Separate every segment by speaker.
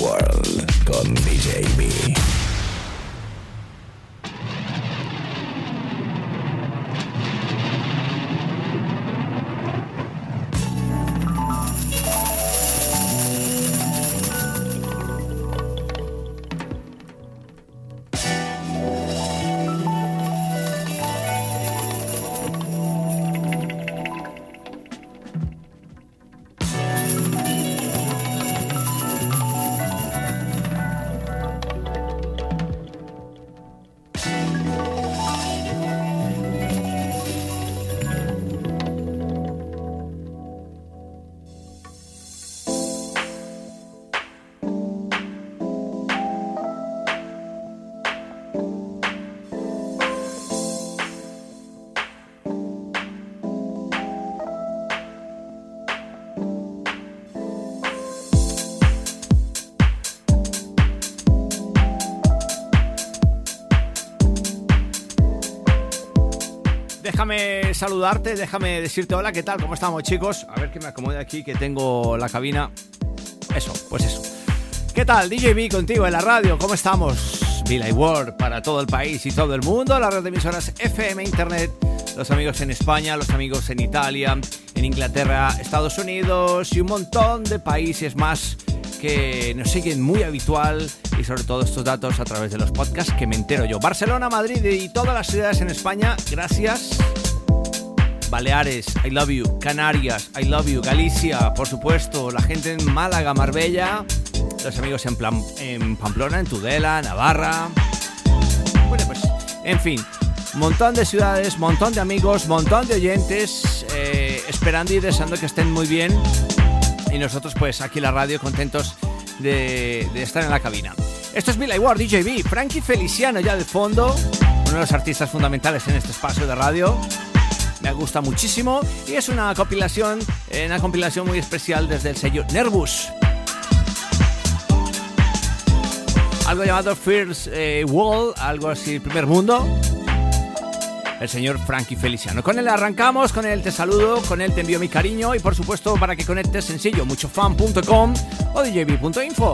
Speaker 1: World con DJ
Speaker 2: Déjame saludarte, déjame decirte hola, ¿qué tal? ¿Cómo estamos, chicos? A ver que me acomode aquí, que tengo la cabina. Eso, pues eso. ¿Qué tal? DJB contigo en la radio, ¿cómo estamos? Villa World para todo el país y todo el mundo, la red de emisoras FM Internet, los amigos en España, los amigos en Italia, en Inglaterra, Estados Unidos y un montón de países más que nos siguen muy habitual y sobre todo estos datos a través de los podcasts que me entero yo. Barcelona, Madrid y todas las ciudades en España, gracias. Baleares, I love you. Canarias, I love you. Galicia, por supuesto. La gente en Málaga, Marbella. Los amigos en, en Pamplona, en Tudela, Navarra. Bueno, pues, en fin. Montón de ciudades, montón de amigos, montón de oyentes. eh, esperando y deseando que estén muy bien y nosotros pues aquí en la radio contentos de, estar en la cabina. Esto es Mila Ward, DJB, Frankie Feliciano ya de fondo, uno de los artistas fundamentales en este espacio de radio. Me gusta muchísimo y es una compilación, eh, una compilación muy especial desde el sello Nervous. Algo llamado First eh, Wall, algo así, primer mundo el señor Frankie Feliciano. Con él arrancamos, con él te saludo, con él te envío mi cariño y por supuesto para que conectes sencillo, muchofan.com o djb.info.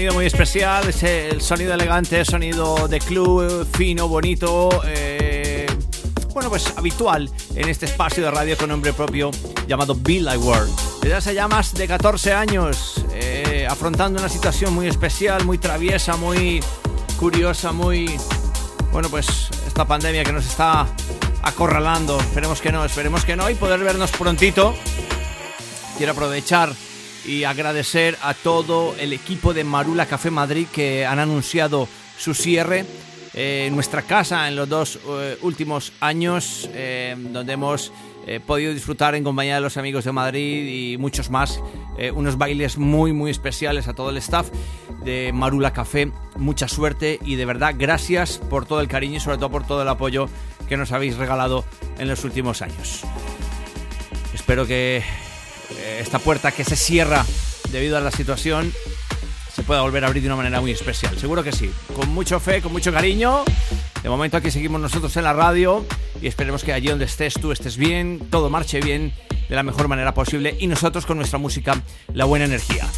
Speaker 2: sonido muy especial, es el sonido elegante, sonido de club, fino, bonito, eh, bueno, pues habitual en este espacio de radio con nombre propio llamado Be Like World. Desde hace ya más de 14 años, eh, afrontando una situación muy especial, muy traviesa, muy curiosa, muy... Bueno, pues esta pandemia que nos está acorralando, esperemos que no, esperemos que no, y poder vernos prontito. Quiero aprovechar y agradecer a todo el equipo de Marula Café Madrid que han anunciado su cierre. Eh, en nuestra casa en los dos eh, últimos años, eh, donde hemos podido disfrutar en compañía de los amigos de Madrid y muchos más, unos bailes muy, muy especiales a todo el staff de Marula Café. Mucha suerte y de verdad gracias por todo el cariño y sobre todo por todo el apoyo que nos habéis regalado en los últimos años. Espero que esta puerta que se cierra debido a la situación se pueda volver a abrir de una manera muy especial. Seguro que sí. Con mucho fe, con mucho cariño. De momento aquí seguimos nosotros en la radio y esperemos que allí donde estés tú estés bien, todo marche bien de la mejor manera posible y nosotros con nuestra música la buena energía.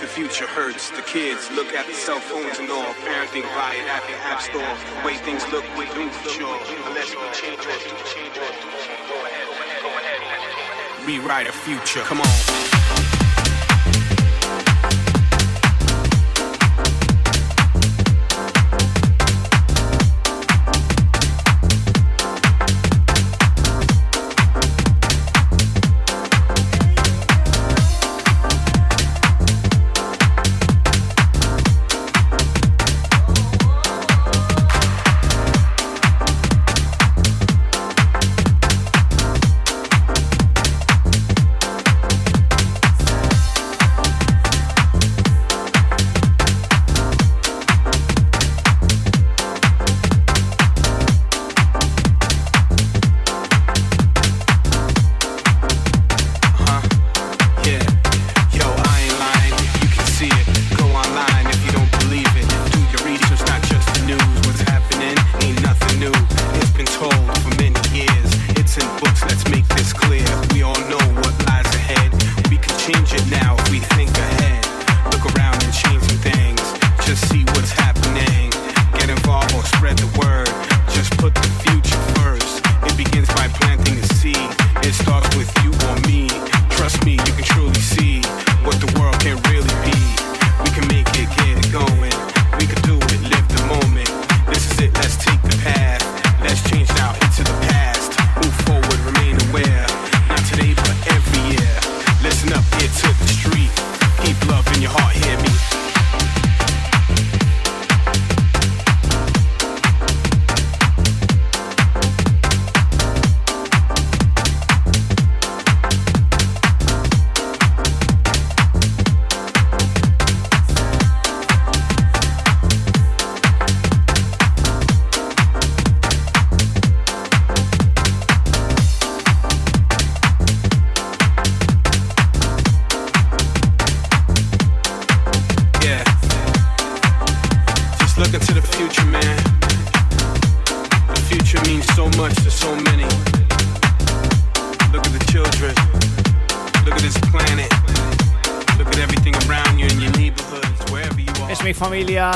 Speaker 3: The
Speaker 4: future hurts. The kids look at the cell phones and all. Parenting by an app and app store. Way things look, we do for sure. Unless we change or change or. Rewrite a future. Come on.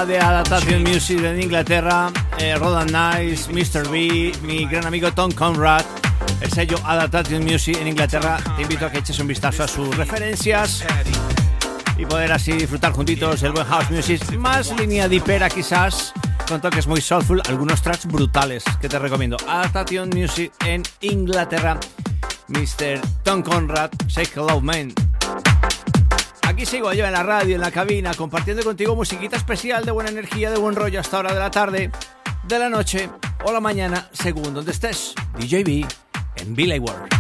Speaker 2: de Adaptation Music en Inglaterra, eh, Rodan Nice, Mr. B, mi gran amigo Tom Conrad, el sello Adaptation Music en Inglaterra. Te invito a que eches un vistazo a sus referencias y poder así disfrutar juntitos el buen house music, más línea dipera quizás, con toques muy soulful, algunos tracks brutales que te recomiendo. Adaptation Music en Inglaterra, Mr. Tom Conrad, Say Hello Man. Aquí sigo yo en la radio, en la cabina, compartiendo contigo musiquita especial de buena energía, de buen rollo hasta hora de la tarde, de la noche o la mañana, según donde estés. DJB en Village World.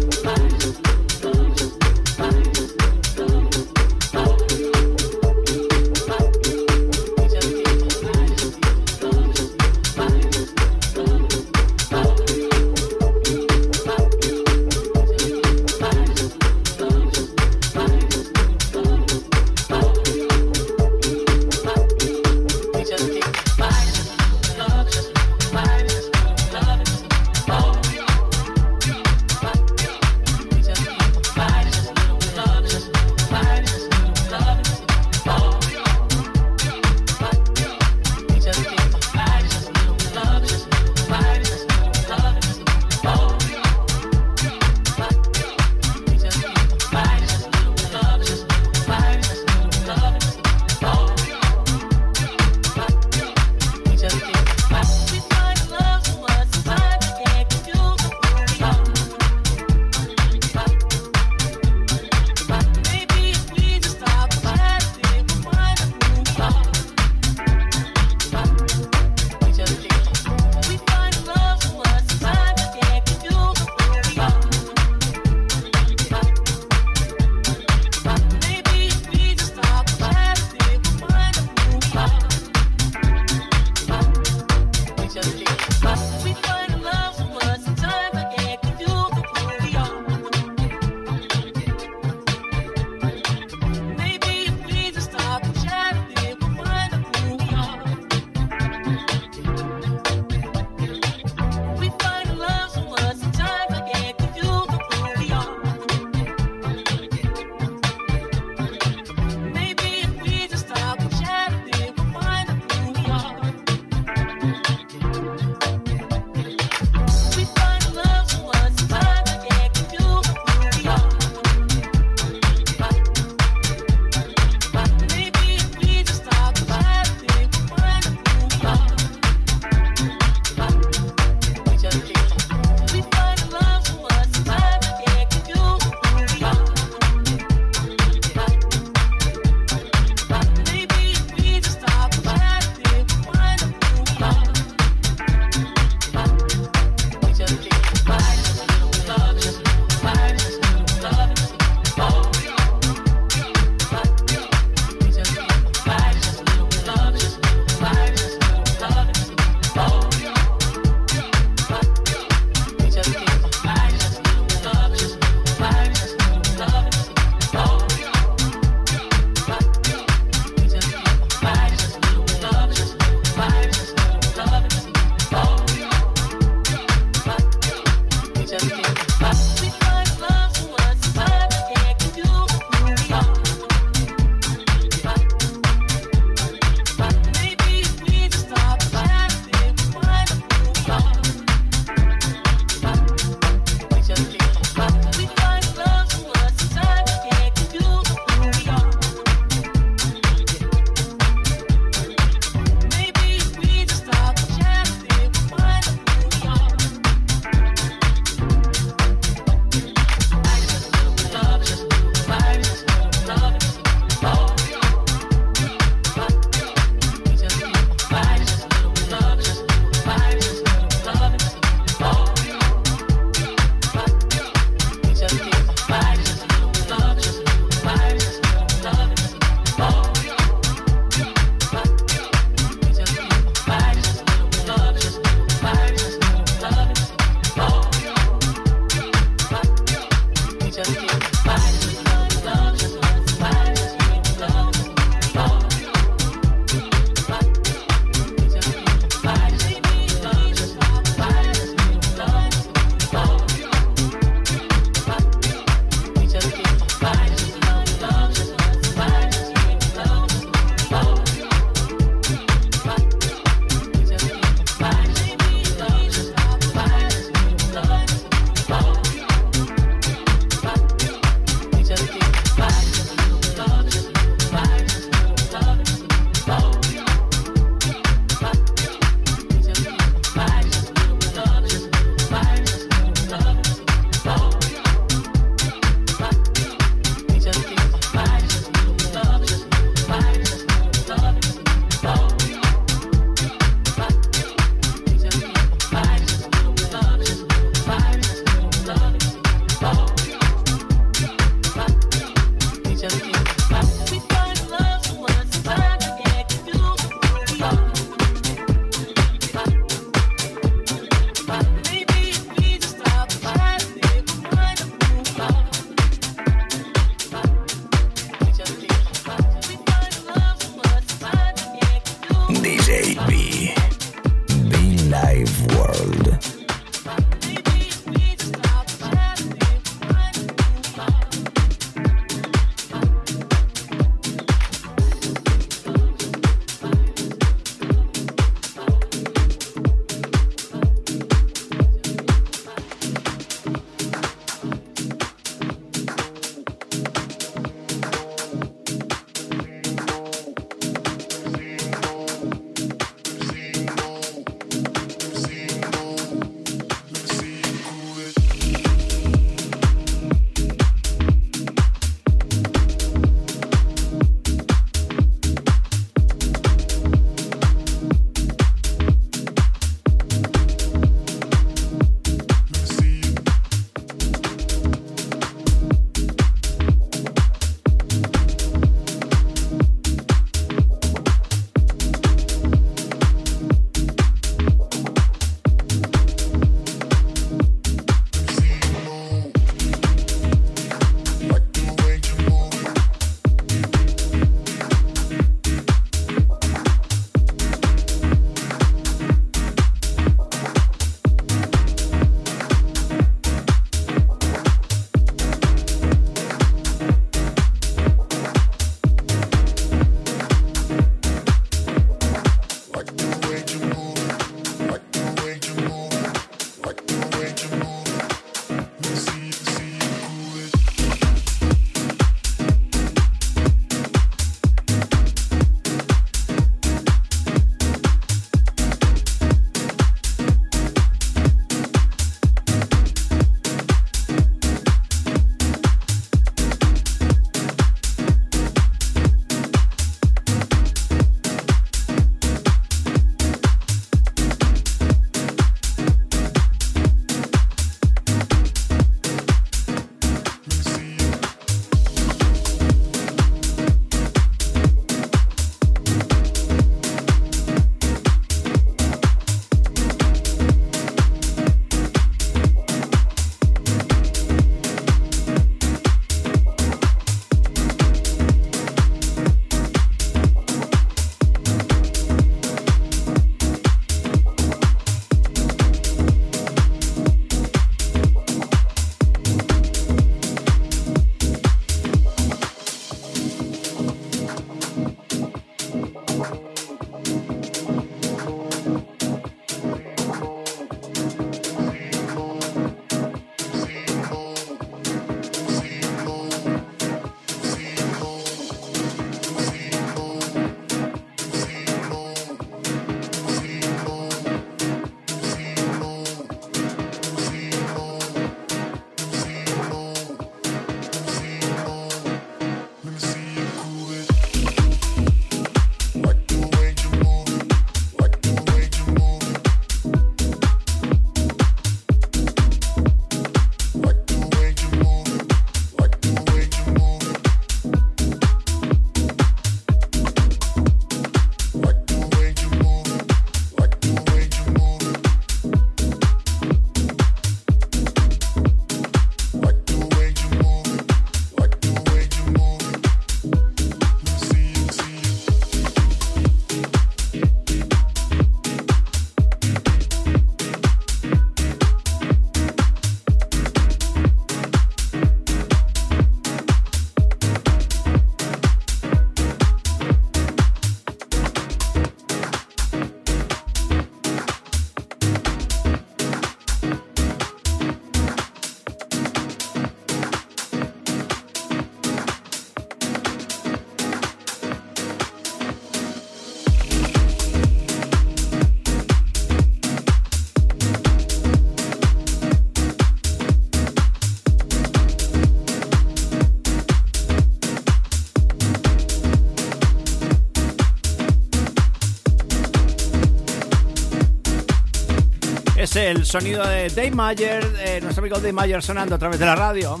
Speaker 5: El sonido de Dave Mayer, eh, nuestro amigo Dave Mayer sonando a través de la radio.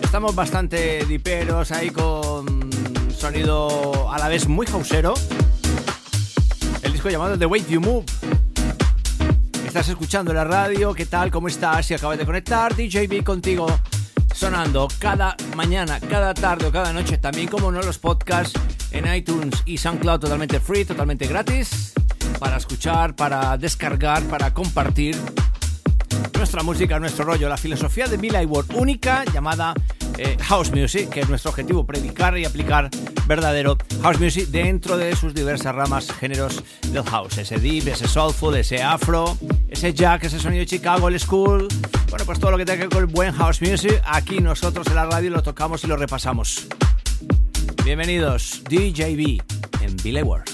Speaker 5: Estamos bastante diperos ahí con sonido a la vez muy hausero. El disco llamado The Way You Move. Estás escuchando la radio, ¿qué tal? ¿Cómo estás? Si acabas de conectar, DJB contigo sonando cada mañana, cada tarde o cada noche, también como no los podcasts en iTunes y SoundCloud totalmente free, totalmente gratis, para escuchar, para descargar, para compartir nuestra música, nuestro rollo, la filosofía de Billy Ward única llamada eh, House Music, que es nuestro objetivo, predicar y aplicar verdadero House Music dentro de sus diversas ramas, géneros del House, ese deep, ese soulful, ese afro, ese jack, ese sonido de Chicago, el school, bueno, pues todo lo que tenga que ver con el buen House Music, aquí nosotros en la radio lo tocamos y lo repasamos. Bienvenidos, DJB en Billy Ward.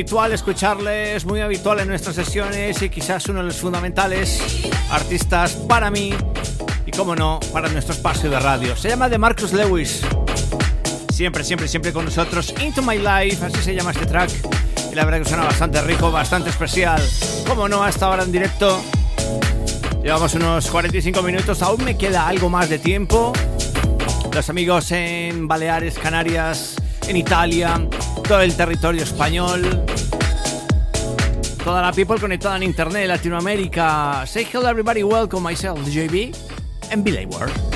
Speaker 2: habitual escucharles, muy habitual en nuestras sesiones y quizás uno de los fundamentales artistas para mí y, como no, para nuestro espacio de radio. Se llama The Marcus Lewis. Siempre, siempre, siempre con nosotros. Into My Life, así se llama este track. Y la verdad que suena bastante rico, bastante especial. Como no, hasta ahora en directo. Llevamos unos 45 minutos, aún me queda algo más de tiempo. Los amigos en Baleares, Canarias, en Italia, todo el territorio español, toda la people conectada en internet, Latinoamérica. Say hello everybody, welcome myself, DJB, and Billy Ward.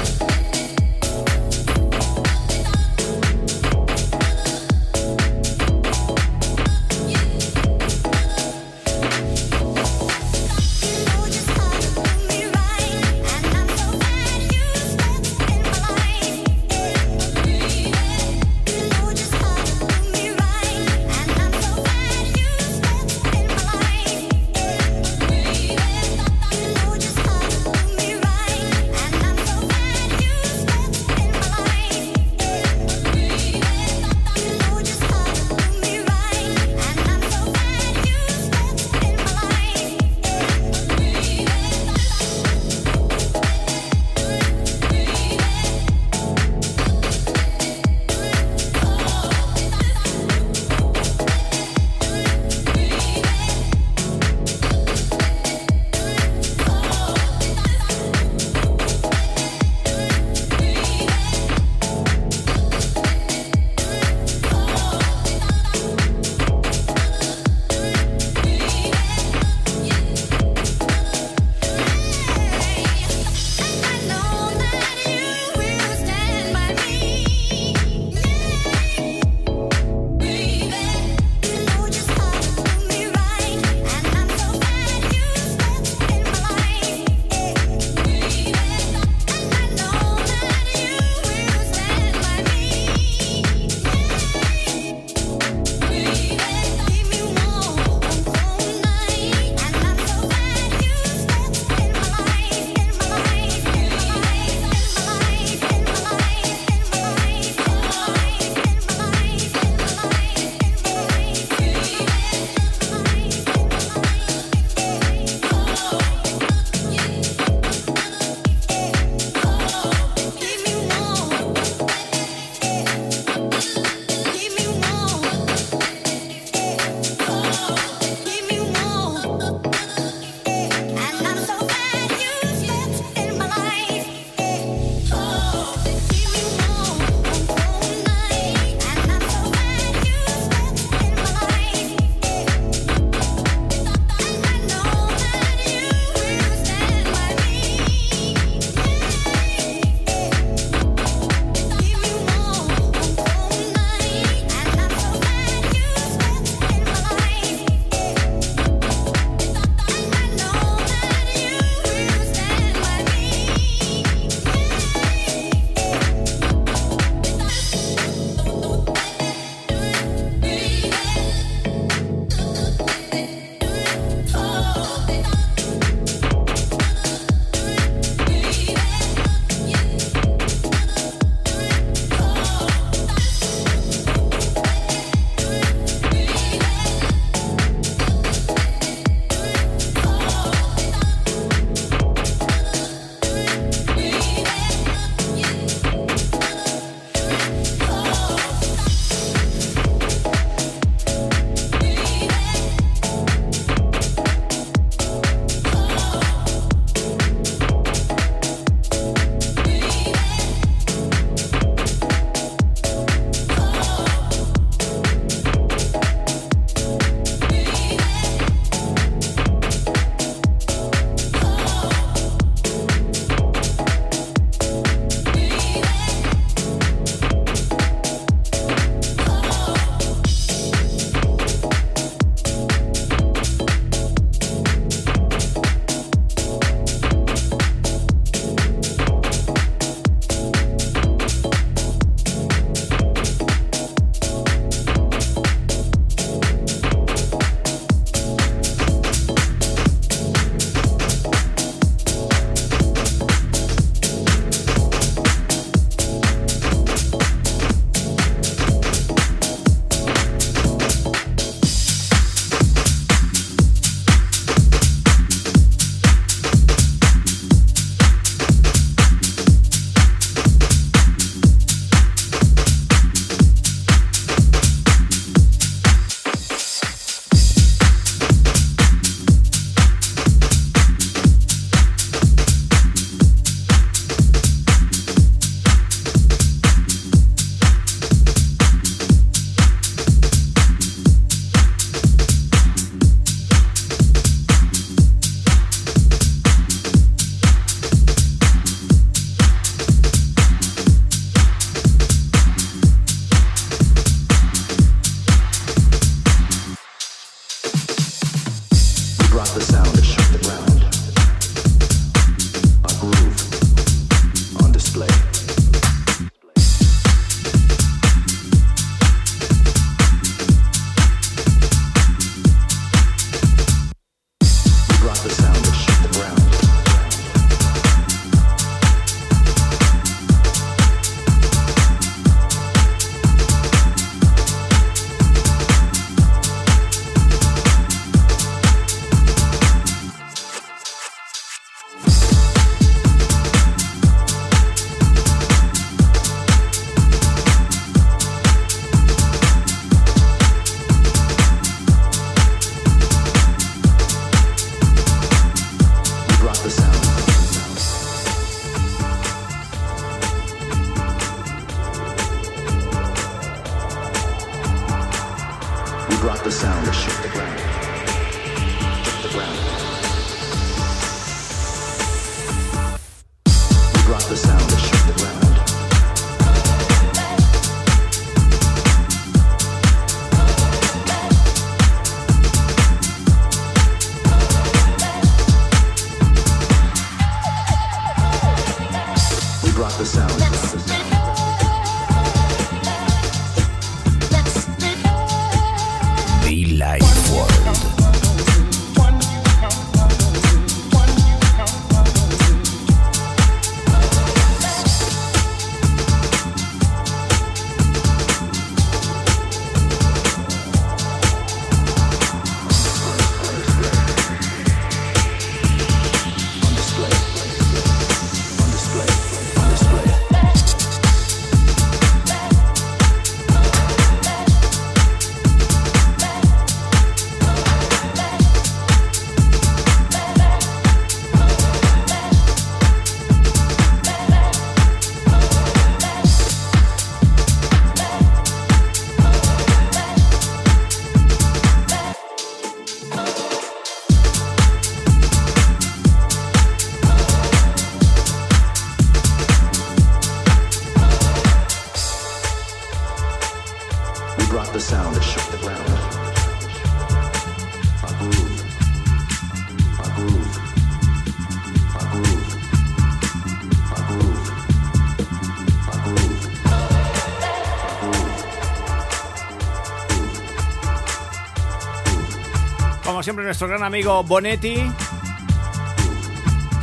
Speaker 2: Nuestro gran amigo Bonetti.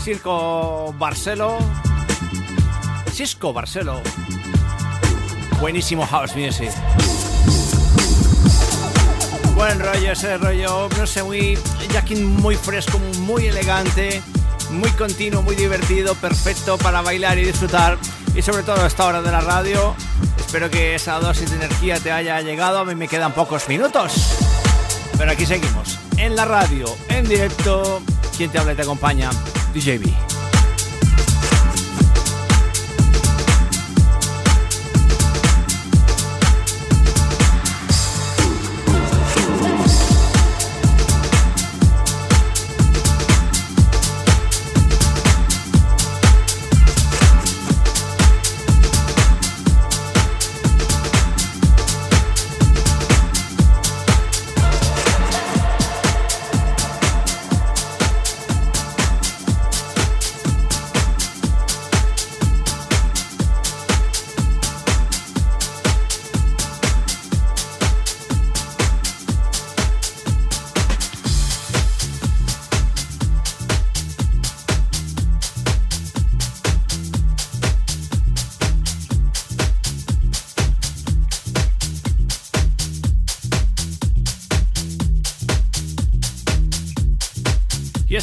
Speaker 2: Circo Barcelo. Cisco Barcelo. Buenísimo house music. Buen rollo ese rollo, no sé, muy jacking muy fresco, muy elegante, muy continuo, muy divertido, perfecto para bailar y disfrutar. Y sobre todo a esta hora de la radio. Espero que esa dosis de energía te haya llegado. A mí me quedan pocos minutos. Pero aquí seguimos, en la radio, en directo. Quien te habla y te acompaña, DJB.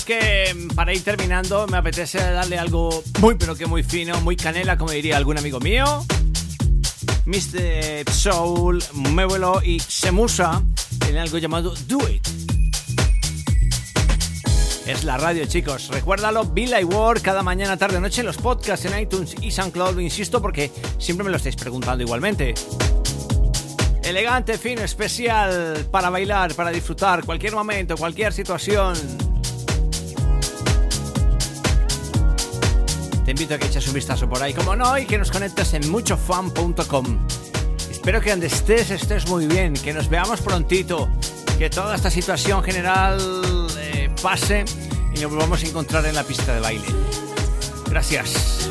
Speaker 2: Que mm, para ir terminando me apetece darle algo muy pero que muy fino, muy canela, como diría algún amigo mío. Mr. Soul, Muévelo y Semusa en algo llamado Do It. Es la radio, chicos. Recuérdalo, Bill I Work cada mañana, tarde, noche, los podcasts en iTunes y SoundCloud. Lo insisto porque siempre me lo estáis preguntando igualmente. Elegante, fino, especial para bailar, para disfrutar, cualquier momento, cualquier situación. Te invito a que eches un vistazo por ahí, como no, y que nos conectes en muchofan.com. Espero que donde estés estés muy bien, que nos veamos prontito, que toda esta situación general eh,
Speaker 6: pase y nos volvamos a encontrar en la pista de baile. Gracias.